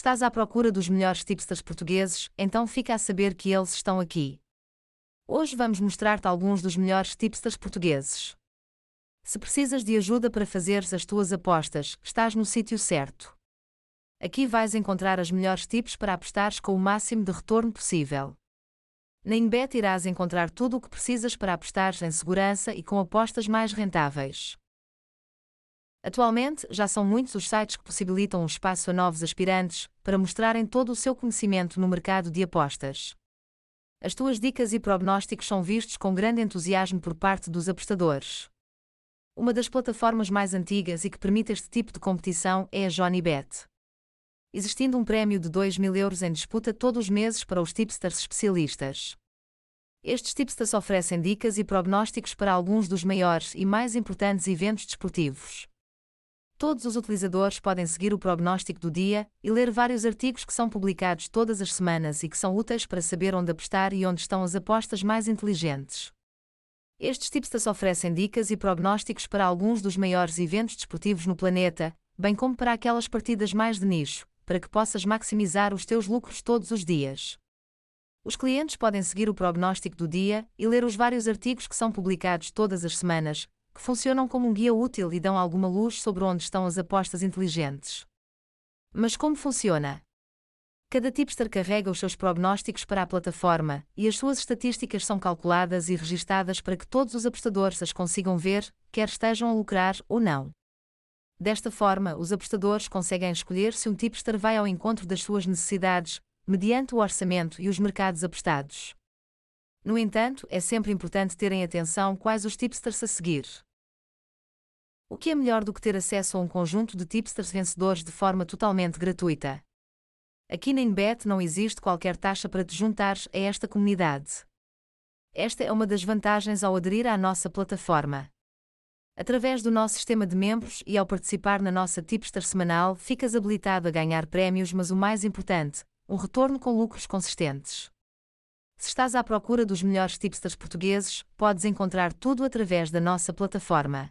estás à procura dos melhores tipsters portugueses, então fica a saber que eles estão aqui. Hoje vamos mostrar-te alguns dos melhores tipsters portugueses. Se precisas de ajuda para fazeres as tuas apostas, estás no sítio certo. Aqui vais encontrar as melhores tips para apostares com o máximo de retorno possível. Na Inbet irás encontrar tudo o que precisas para apostar em segurança e com apostas mais rentáveis. Atualmente, já são muitos os sites que possibilitam um espaço a novos aspirantes para mostrarem todo o seu conhecimento no mercado de apostas. As tuas dicas e prognósticos são vistos com grande entusiasmo por parte dos apostadores. Uma das plataformas mais antigas e que permite este tipo de competição é a JohnnyBet. Existindo um prémio de 2 mil euros em disputa todos os meses para os tipsters especialistas. Estes tipsters oferecem dicas e prognósticos para alguns dos maiores e mais importantes eventos desportivos. Todos os utilizadores podem seguir o prognóstico do dia e ler vários artigos que são publicados todas as semanas e que são úteis para saber onde apostar e onde estão as apostas mais inteligentes. Estes tipsters oferecem dicas e prognósticos para alguns dos maiores eventos desportivos no planeta, bem como para aquelas partidas mais de nicho, para que possas maximizar os teus lucros todos os dias. Os clientes podem seguir o prognóstico do dia e ler os vários artigos que são publicados todas as semanas, que funcionam como um guia útil e dão alguma luz sobre onde estão as apostas inteligentes. Mas como funciona? Cada tipster carrega os seus prognósticos para a plataforma, e as suas estatísticas são calculadas e registadas para que todos os apostadores as consigam ver, quer estejam a lucrar ou não. Desta forma, os apostadores conseguem escolher se um tipster vai ao encontro das suas necessidades, mediante o orçamento e os mercados apostados. No entanto, é sempre importante terem atenção quais os tipsters a seguir. O que é melhor do que ter acesso a um conjunto de tipsters vencedores de forma totalmente gratuita? Aqui na Inbet não existe qualquer taxa para te juntares a esta comunidade. Esta é uma das vantagens ao aderir à nossa plataforma. Através do nosso sistema de membros e ao participar na nossa tipster semanal, ficas habilitado a ganhar prémios, mas o mais importante, um retorno com lucros consistentes. Se estás à procura dos melhores tipsters portugueses, podes encontrar tudo através da nossa plataforma.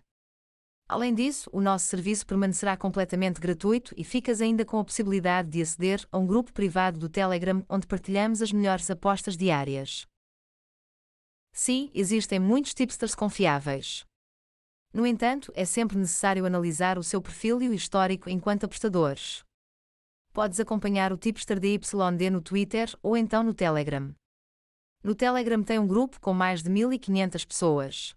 Além disso, o nosso serviço permanecerá completamente gratuito e ficas ainda com a possibilidade de aceder a um grupo privado do Telegram onde partilhamos as melhores apostas diárias. Sim, existem muitos tipsters confiáveis. No entanto, é sempre necessário analisar o seu perfil e o histórico enquanto apostadores. Podes acompanhar o tipster DYD no Twitter ou então no Telegram. No Telegram tem um grupo com mais de 1500 pessoas,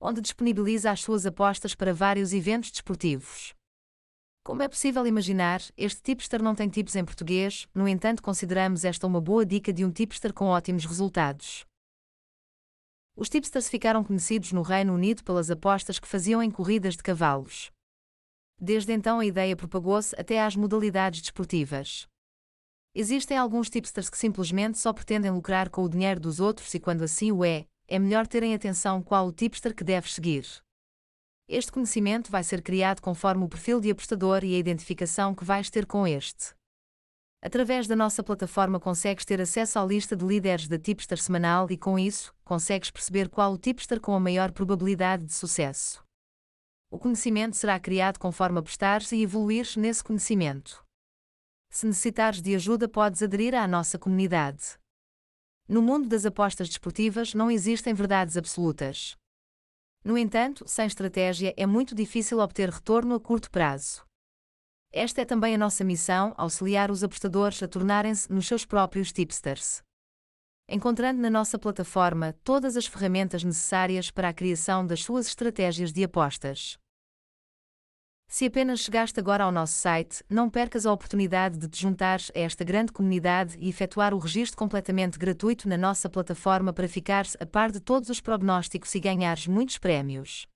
onde disponibiliza as suas apostas para vários eventos desportivos. Como é possível imaginar, este tipster não tem tips em português, no entanto, consideramos esta uma boa dica de um tipster com ótimos resultados. Os tipsters ficaram conhecidos no Reino Unido pelas apostas que faziam em corridas de cavalos. Desde então a ideia propagou-se até às modalidades desportivas. Existem alguns tipsters que simplesmente só pretendem lucrar com o dinheiro dos outros e quando assim o é, é melhor terem atenção qual o tipster que deves seguir. Este conhecimento vai ser criado conforme o perfil de apostador e a identificação que vais ter com este. Através da nossa plataforma consegues ter acesso à lista de líderes da tipster semanal e com isso, consegues perceber qual o tipster com a maior probabilidade de sucesso. O conhecimento será criado conforme apostares e evoluires nesse conhecimento. Se necessitares de ajuda, podes aderir à nossa comunidade. No mundo das apostas desportivas não existem verdades absolutas. No entanto, sem estratégia é muito difícil obter retorno a curto prazo. Esta é também a nossa missão, auxiliar os apostadores a tornarem-se nos seus próprios tipsters. Encontrando na nossa plataforma todas as ferramentas necessárias para a criação das suas estratégias de apostas. Se apenas chegaste agora ao nosso site, não percas a oportunidade de te juntares a esta grande comunidade e efetuar o registro completamente gratuito na nossa plataforma para ficares a par de todos os prognósticos e ganhares muitos prémios.